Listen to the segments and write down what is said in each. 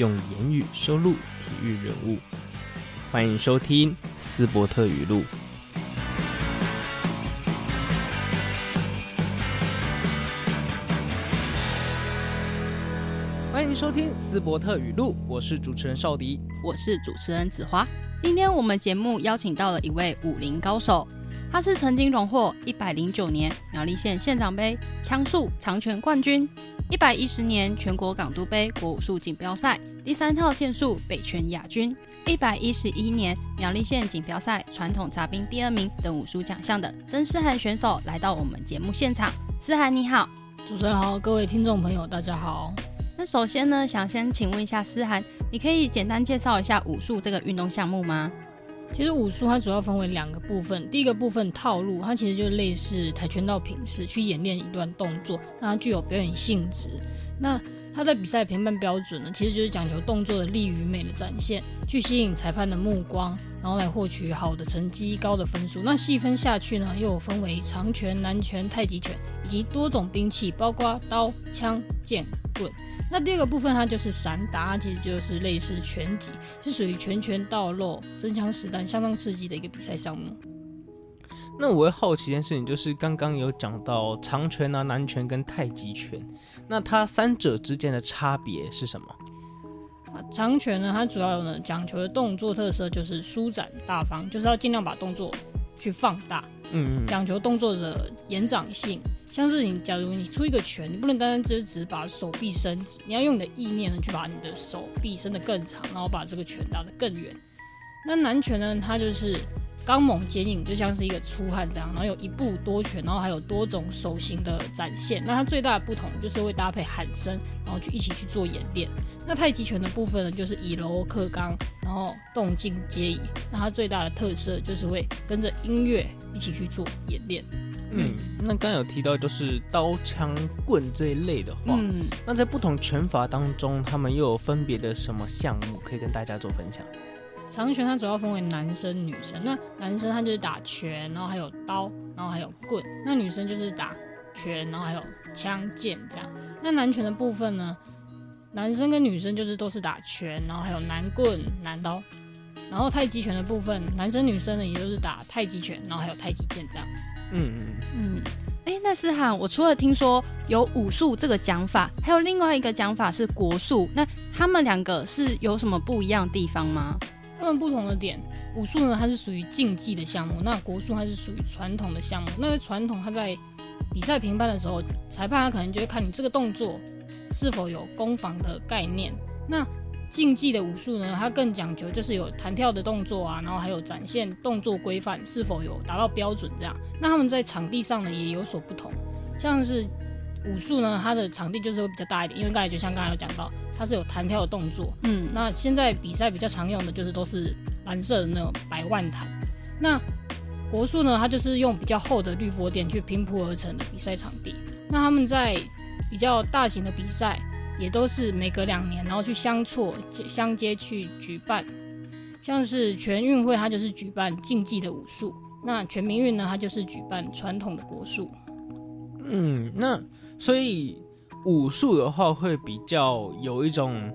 用言语收录体育人物。欢迎收听斯伯特语录。欢迎收听斯伯特语录，我是主持人邵迪，我是主持人子华。今天我们节目邀请到了一位武林高手，他是曾经荣获一百零九年苗栗县县长杯枪术长拳冠军。一百一十年全国港都杯国武术锦标赛第三套剑术北拳亚军，一百一十一年苗栗县锦标赛传统杂兵第二名等武术奖项的曾思涵选手来到我们节目现场。思涵你好，主持人好，各位听众朋友大家好。那首先呢，想先请问一下思涵，你可以简单介绍一下武术这个运动项目吗？其实武术它主要分为两个部分，第一个部分套路，它其实就类似跆拳道品势去演练一段动作，那它具有表演性质。那它在比赛评判标准呢，其实就是讲求动作的力与美的展现，去吸引裁判的目光，然后来获取好的成绩、高的分数。那细分下去呢，又有分为长拳、南拳、太极拳，以及多种兵器，包括刀、枪、剑、棍。那第二个部分，它就是散打，其实就是类似拳击，是属于拳拳到肉、真枪实弹、相当刺激的一个比赛项目。那我会好奇一件事情，就是刚刚有讲到长拳啊、南拳跟太极拳，那它三者之间的差别是什么？啊，长拳呢，它主要呢讲求的动作特色就是舒展大方，就是要尽量把动作去放大，嗯，讲求动作的延展性。像是你，假如你出一个拳，你不能单单只只把手臂伸直，你要用你的意念呢，去把你的手臂伸得更长，然后把这个拳打得更远。那南拳呢，它就是刚猛坚硬，就像是一个出汗这样，然后有一步多拳，然后还有多种手型的展现。那它最大的不同就是会搭配喊声，然后去一起去做演练。那太极拳的部分呢，就是以柔克刚，然后动静皆宜。那它最大的特色就是会跟着音乐一起去做演练。嗯，那刚刚有提到就是刀、枪、棍这一类的话，嗯，那在不同拳法当中，他们又有分别的什么项目可以跟大家做分享？长拳它主要分为男生、女生。那男生他就是打拳，然后还有刀，然后还有棍。那女生就是打拳，然后还有枪、剑这样。那男拳的部分呢，男生跟女生就是都是打拳，然后还有男棍、男刀。然后太极拳的部分，男生女生呢也就是打太极拳，然后还有太极剑这样。嗯嗯嗯，哎、欸，那思涵，我除了听说有武术这个讲法，还有另外一个讲法是国术，那他们两个是有什么不一样的地方吗？他们不同的点，武术呢它是属于竞技的项目，那国术它是属于传统的项目。那个传统它在比赛评判的时候，裁判他可能就会看你这个动作是否有攻防的概念。那竞技的武术呢，它更讲究就是有弹跳的动作啊，然后还有展现动作规范是否有达到标准这样。那他们在场地上呢也有所不同，像是武术呢，它的场地就是会比较大一点，因为刚才就像刚才有讲到，它是有弹跳的动作。嗯，那现在比赛比较常用的就是都是蓝色的那种百万毯。那国术呢，它就是用比较厚的绿柏垫去拼铺而成的比赛场地。那他们在比较大型的比赛。也都是每隔两年，然后去相错相接去举办，像是全运会，它就是举办竞技的武术；那全民运呢，它就是举办传统的国术。嗯，那所以武术的话会比较有一种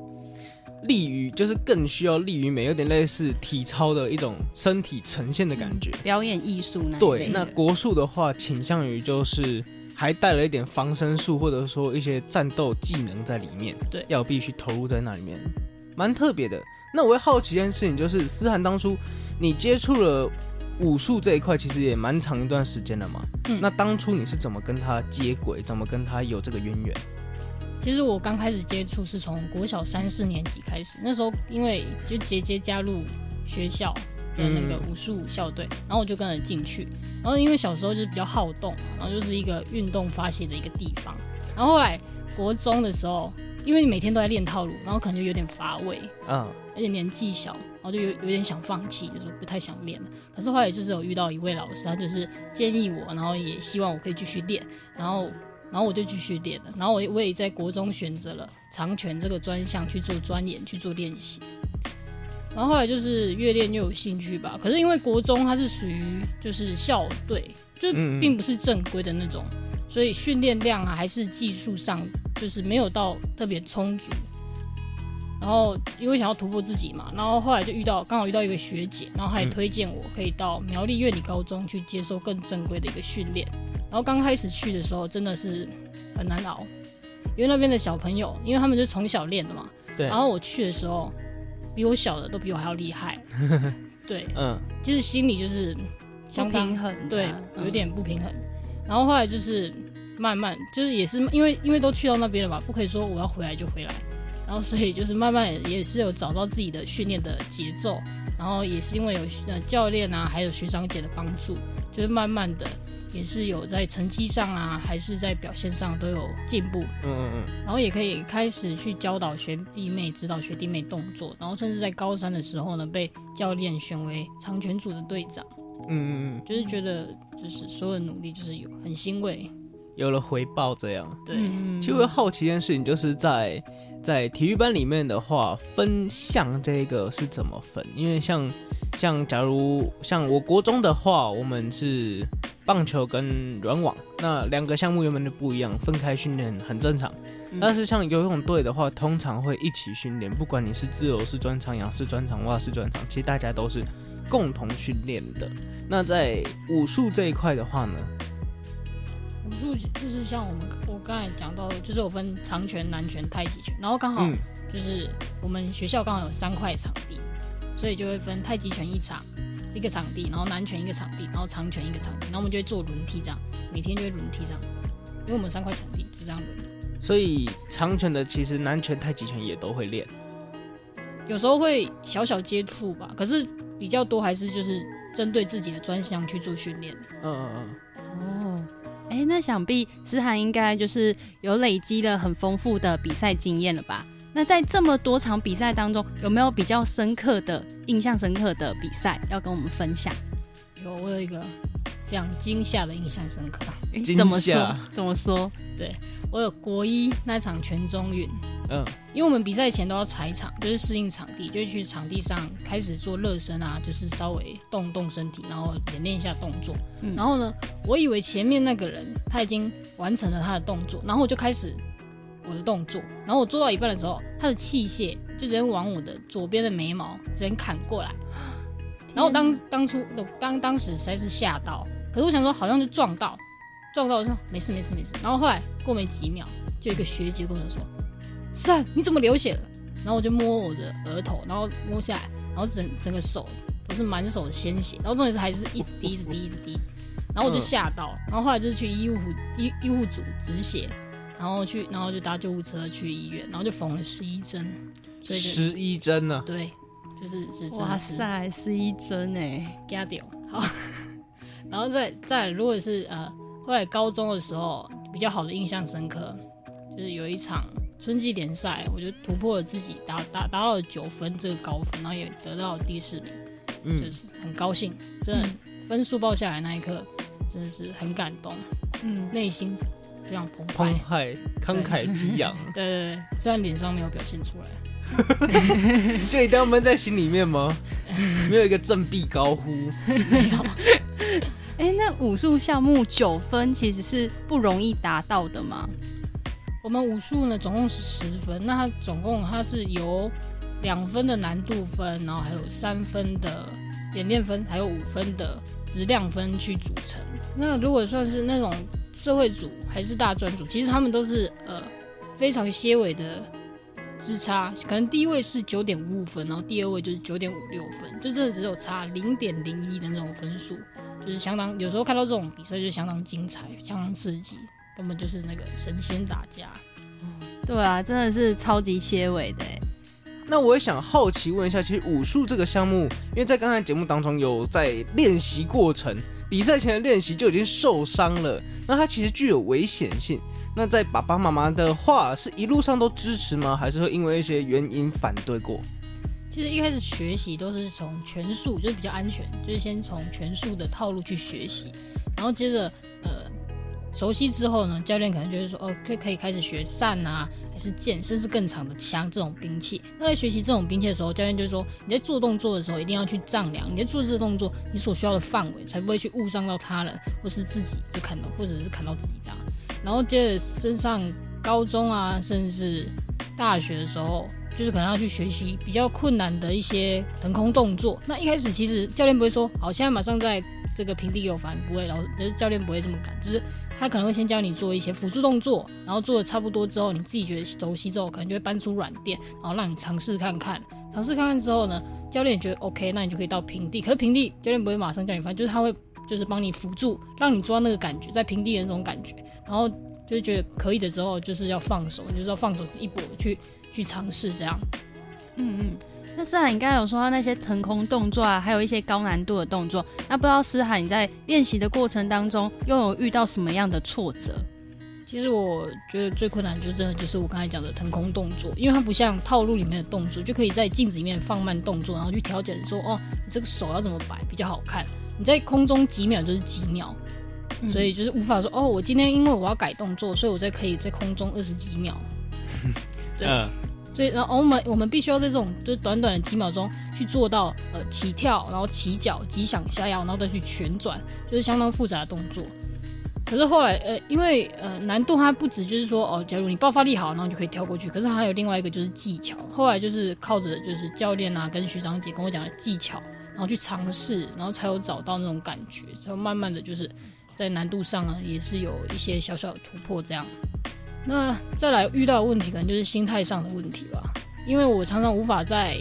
利于，就是更需要利于美，有点类似体操的一种身体呈现的感觉，嗯、表演艺术那对。那国术的话，倾向于就是。还带了一点防身术，或者说一些战斗技能在里面，对，要必须投入在那里面，蛮特别的。那我会好奇一件事情，就是思涵当初你接触了武术这一块，其实也蛮长一段时间了嘛。嗯，那当初你是怎么跟他接轨，怎么跟他有这个渊源？其实我刚开始接触是从国小三四年级开始，那时候因为就姐姐加入学校。的那个武术校队，然后我就跟着进去。然后因为小时候就是比较好动，然后就是一个运动发泄的一个地方。然后后来国中的时候，因为你每天都在练套路，然后可能就有点乏味，嗯，而且年纪小，然后就有有点想放弃，就是不太想练了。可是后来就是有遇到一位老师，他就是建议我，然后也希望我可以继续练，然后然后我就继续练了，然后我我也在国中选择了长拳这个专项去做钻研去做练习。然后后来就是越练越有兴趣吧。可是因为国中它是属于就是校队，就是并不是正规的那种，所以训练量啊还是技术上就是没有到特别充足。然后因为想要突破自己嘛，然后后来就遇到刚好遇到一个学姐，然后她也推荐我可以到苗栗乐理高中去接受更正规的一个训练。然后刚开始去的时候真的是很难熬，因为那边的小朋友，因为他们是从小练的嘛，对。然后我去的时候。比我小的都比我还要厉害，对，嗯，其实心里就是相平衡，对，有点不平衡。然后后来就是慢慢，就是也是因为因为都去到那边了嘛，不可以说我要回来就回来，然后所以就是慢慢也是有找到自己的训练的节奏，然后也是因为有呃教练啊，还有学长姐的帮助，就是慢慢的。也是有在成绩上啊，还是在表现上都有进步。嗯嗯嗯。然后也可以开始去教导学弟妹，指导学弟妹动作。然后甚至在高三的时候呢，被教练选为长拳组的队长。嗯嗯嗯。就是觉得，就是所有的努力，就是有很欣慰，有了回报这样。对。其实我好奇一件事情，就是在在体育班里面的话，分项这个是怎么分？因为像像假如像我国中的话，我们是。棒球跟软网那两个项目原本就不一样，分开训练很正常。但是像游泳队的话，通常会一起训练，不管你是自由式专长、仰式专长、蛙式专长，其实大家都是共同训练的。那在武术这一块的话呢？武术就是像我们我刚才讲到，就是我分长拳、南拳、太极拳，然后刚好就是我们学校刚好有三块场地，所以就会分太极拳一场。一个场地，然后南拳一个场地，然后长拳一个场地，然后我们就会做轮替，这样每天就会轮替这样，因为我们三块场地就这样轮。所以长拳的其实南拳、太极拳也都会练，有时候会小小接触吧，可是比较多还是就是针对自己的专项去做训练。嗯嗯嗯。哦，哎，那想必思涵应该就是有累积了很丰富的比赛经验了吧？那在这么多场比赛当中，有没有比较深刻的、印象深刻的比赛要跟我们分享？有，我有一个非常惊吓的印象深刻。怎么说？怎么说？对，我有国一那场全中运，嗯，因为我们比赛前都要踩场，就是适应场地，就会去场地上开始做热身啊，就是稍微动动身体，然后演练一下动作。嗯，然后呢，我以为前面那个人他已经完成了他的动作，然后我就开始。我的动作，然后我做到一半的时候，他的器械就直接往我的左边的眉毛直接砍过来，然后我当当初当当时实在是吓到，可是我想说好像就撞到，撞到我说没事没事没事，然后后来过没几秒，就一个学姐跟我说：“三，你怎么流血了？”然后我就摸我的额头，然后摸下来，然后整整个手都是满手的鲜血，然后重点是还是一直滴一直滴一直滴，然后我就吓到，然后后来就是去医务医医务组止血。然后去，然后就搭救护车去医院，然后就缝了十一针，所以十一针呢？对，就是是哇塞，十一针哎，给他掉好。然后再再，如果是呃，后来高中的时候比较好的印象深刻，就是有一场春季联赛，我就突破了自己，达达达到了九分这个高分，然后也得到了第四名，嗯，就是很高兴，真的分数报下来那一刻，真的是很感动，嗯，内心。非常澎湃，澎湃，慷慨激昂。对对对，虽然脸上没有表现出来，就一定要闷在心里面吗？没有一个振臂高呼？没有。哎，那武术项目九分其实是不容易达到的吗？我们武术呢，总共是十分。那它总共它是由两分的难度分，然后还有三分的演练分，还有五分的质量分去组成。那如果算是那种。社会组还是大专组，其实他们都是呃非常些微的之差，可能第一位是九点五五分，然后第二位就是九点五六分，就真的只有差零点零一的那种分数，就是相当有时候看到这种比赛就相当精彩，相当刺激，根本就是那个神仙打架。对啊，真的是超级些微的。那我也想好奇问一下，其实武术这个项目，因为在刚才节目当中有在练习过程，比赛前的练习就已经受伤了，那它其实具有危险性。那在爸爸妈妈的话，是一路上都支持吗？还是会因为一些原因反对过？其实一开始学习都是从拳术，就是比较安全，就是先从拳术的套路去学习，然后接着呃。熟悉之后呢，教练可能就是说，哦，可可以开始学扇啊，还是剑，甚至更长的枪这种兵器。那在学习这种兵器的时候，教练就是说，你在做动作的时候一定要去丈量，你在做这个动作，你所需要的范围，才不会去误伤到他人，或是自己就砍到，或者是砍到自己这样。然后接着升上高中啊，甚至是大学的时候，就是可能要去学习比较困难的一些腾空动作。那一开始其实教练不会说，好，现在马上在这个平地给我翻，不会，然后教练不会这么干，就是。他可能会先教你做一些辅助动作，然后做的差不多之后，你自己觉得熟悉之后，可能就会搬出软垫，然后让你尝试看看。尝试看看之后呢，教练觉得 OK，那你就可以到平地。可是平地教练不会马上叫你翻，就是他会就是帮你辅助，让你抓那个感觉，在平地的那种感觉。然后就觉得可以的时候，就是要放手，就是要放手一搏去去尝试这样。嗯嗯。那思涵，你刚才有说到那些腾空动作啊，还有一些高难度的动作。那不知道思涵你在练习的过程当中，又有遇到什么样的挫折？其实我觉得最困难就真的就是我刚才讲的腾空动作，因为它不像套路里面的动作，就可以在镜子里面放慢动作，然后去调整说，哦，你这个手要怎么摆比较好看。你在空中几秒就是几秒，所以就是无法说，哦，我今天因为我要改动作，所以我才可以在空中二十几秒。对。Uh. 所以，然后我们我们必须要在这种就是短短的几秒钟去做到呃起跳，然后起脚、急想下腰，然后再去旋转，就是相当复杂的动作。可是后来呃，因为呃难度它不止就是说哦，假如你爆发力好，然后就可以跳过去。可是还有另外一个就是技巧。后来就是靠着就是教练啊跟学长姐跟我讲的技巧，然后去尝试，然后才有找到那种感觉，才有慢慢的就是在难度上呢也是有一些小小的突破这样。那再来遇到的问题，可能就是心态上的问题吧，因为我常常无法在，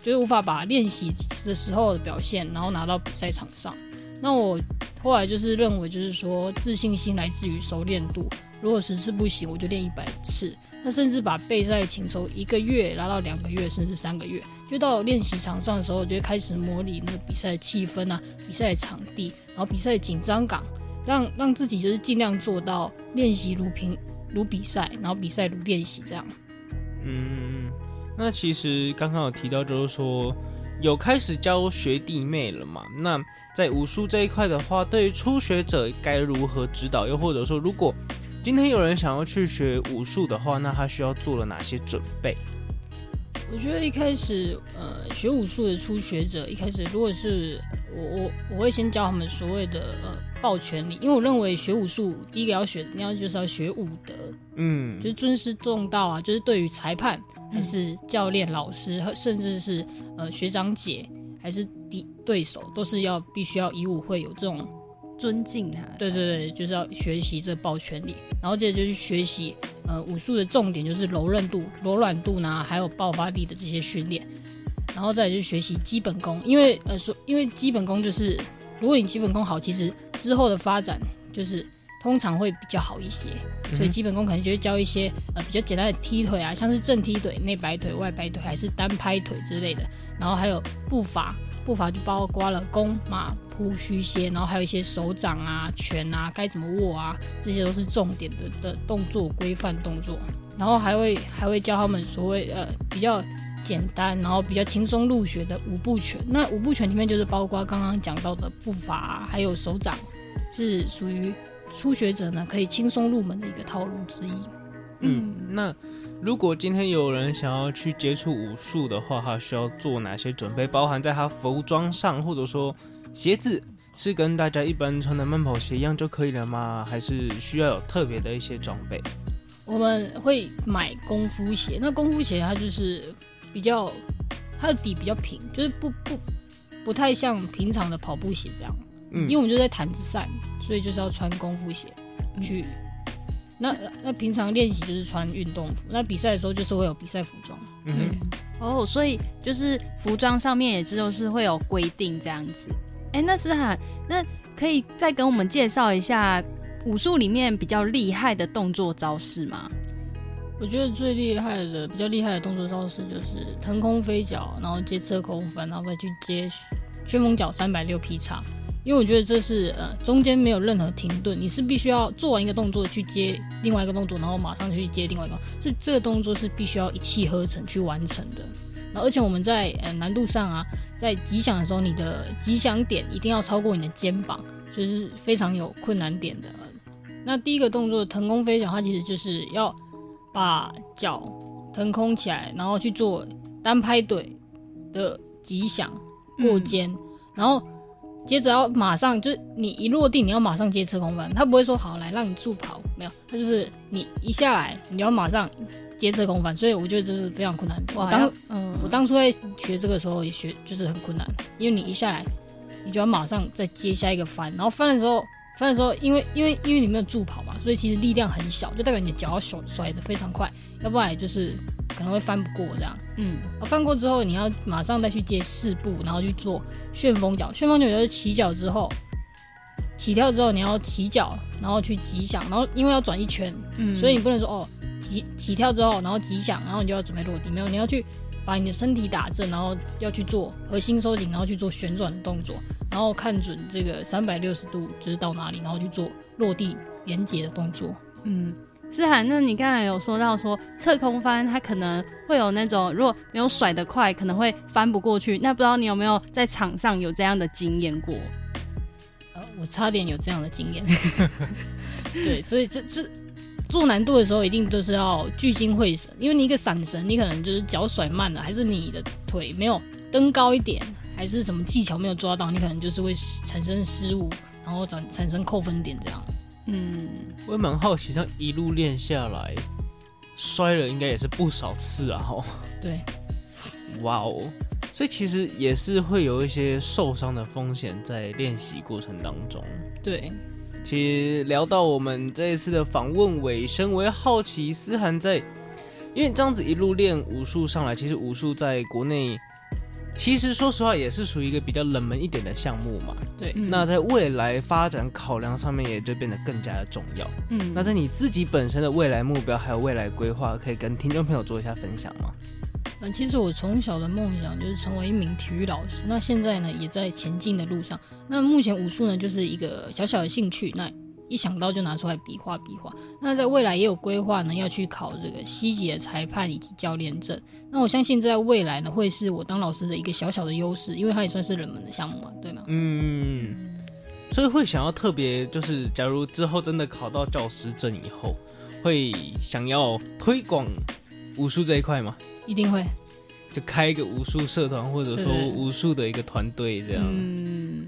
就是无法把练习的时候的表现，然后拿到比赛场上。那我后来就是认为，就是说自信心来自于熟练度。如果十次不行，我就练一百次。那甚至把备赛勤熟一个月拉到两个月，甚至三个月，就到练习场上的时候，我就开始模拟那个比赛的气氛啊，比赛的场地，然后比赛紧张感，让让自己就是尽量做到练习如平。如比赛，然后比赛如练习，这样。嗯，那其实刚刚有提到，就是说有开始教学弟妹了嘛？那在武术这一块的话，对于初学者该如何指导？又或者说，如果今天有人想要去学武术的话，那他需要做了哪些准备？我觉得一开始，呃，学武术的初学者，一开始如果是我我我会先教他们所谓的呃。抱拳礼，因为我认为学武术第一个要学，你要就是要学武德，嗯，就是尊师重道啊，就是对于裁判还是教练、老师，甚至是呃学长姐还是敌对手，都是要必须要以武会友这种尊敬他。对对对，就是要学习这抱拳礼，然后接着就去学习呃武术的重点就是柔韧度、柔软度呢，还有爆发力的这些训练，然后再来就学习基本功，因为呃说因为基本功就是。如果你基本功好，其实之后的发展就是通常会比较好一些。所以基本功可能就会教一些呃比较简单的踢腿啊，像是正踢腿、内摆腿、外摆腿，还是单拍腿之类的。然后还有步伐，步伐就包括了弓、马、扑、虚、歇，然后还有一些手掌啊、拳啊，该怎么握啊，这些都是重点的的动作规范动作。然后还会还会教他们所谓呃比较。简单，然后比较轻松入学的五步拳。那五步拳里面就是包括刚刚讲到的步伐啊，还有手掌，是属于初学者呢可以轻松入门的一个套路之一。嗯，那如果今天有人想要去接触武术的话，他需要做哪些准备？包含在他服装上，或者说鞋子是跟大家一般穿的慢跑鞋一样就可以了吗？还是需要有特别的一些装备？我们会买功夫鞋，那功夫鞋它就是。比较，它的底比较平，就是不不不太像平常的跑步鞋这样。嗯，因为我们就在毯子上，所以就是要穿功夫鞋去。嗯、那那平常练习就是穿运动服，那比赛的时候就是会有比赛服装。嗯，哦，所以就是服装上面也就是会有规定这样子。哎、欸，那思涵，那可以再跟我们介绍一下武术里面比较厉害的动作招式吗？我觉得最厉害的、比较厉害的动作招式就是腾空飞脚，然后接侧空翻，然后再去接旋风脚三百六劈叉。因为我觉得这是呃中间没有任何停顿，你是必须要做完一个动作去接另外一个动作，然后马上去接另外一个。这这个动作是必须要一气呵成去完成的。那而且我们在呃难度上啊，在吉祥的时候，你的吉祥点一定要超过你的肩膀，就是非常有困难点的。那第一个动作腾空飞脚，它其实就是要把脚腾空起来，然后去做单拍腿的吉祥过肩，嗯、然后接着要马上就是你一落地，你要马上接侧空翻，他不会说好来让你助跑，没有，他就是你一下来你要马上接侧空翻，所以我觉得这是非常困难。我当嗯，我当初在学这个时候也学就是很困难，因为你一下来你就要马上再接下一个翻，然后翻的时候。翻的时候，因为因为因为你没有助跑嘛，所以其实力量很小，就代表你的脚要甩甩的非常快，要不然就是可能会翻不过这样。嗯，翻过之后，你要马上再去接四步，然后去做旋风脚。旋风脚就是起脚之后，起跳之后你要起脚，然后去击响，然后因为要转一圈，嗯，所以你不能说哦起起跳之后，然后击响，然后你就要准备落地，没有，你要去把你的身体打正，然后要去做核心收紧，然后去做旋转的动作。然后看准这个三百六十度就是到哪里，然后去做落地连接的动作。嗯，思涵，那你刚才有说到说侧空翻，它可能会有那种如果没有甩得快，可能会翻不过去。那不知道你有没有在场上有这样的经验过？呃，我差点有这样的经验。对，所以这这做难度的时候，一定都是要聚精会神，因为你一个闪神，你可能就是脚甩慢了，还是你的腿没有蹬高一点。还是什么技巧没有抓到，你可能就是会产生失误，然后产产生扣分点这样。嗯，我也蛮好奇，像一路练下来，摔了应该也是不少次啊。吼，对，哇哦，所以其实也是会有一些受伤的风险在练习过程当中。对，其实聊到我们这一次的访问尾声，我也好奇思涵在，因为这样子一路练武术上来，其实武术在国内。其实说实话，也是属于一个比较冷门一点的项目嘛。对，那在未来发展考量上面，也就变得更加的重要。嗯，那在你自己本身的未来目标还有未来规划，可以跟听众朋友做一下分享吗？嗯，其实我从小的梦想就是成为一名体育老师，那现在呢，也在前进的路上。那目前武术呢，就是一个小小的兴趣。那一想到就拿出来比划比划。那在未来也有规划呢，要去考这个西级的裁判以及教练证。那我相信在未来呢，会是我当老师的一个小小的优势，因为它也算是冷门的项目嘛，对吗？嗯，所以会想要特别，就是假如之后真的考到教师证以后，会想要推广武术这一块吗？一定会，就开一个武术社团，或者说武术的一个团队这样。嗯。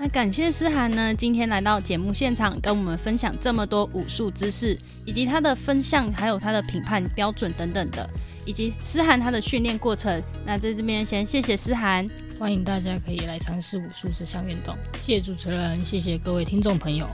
那感谢思涵呢，今天来到节目现场，跟我们分享这么多武术知识，以及他的分项，还有他的评判标准等等的，以及思涵他的训练过程。那在这边先谢谢思涵，欢迎大家可以来尝试武术这项运动。谢谢主持人，谢谢各位听众朋友。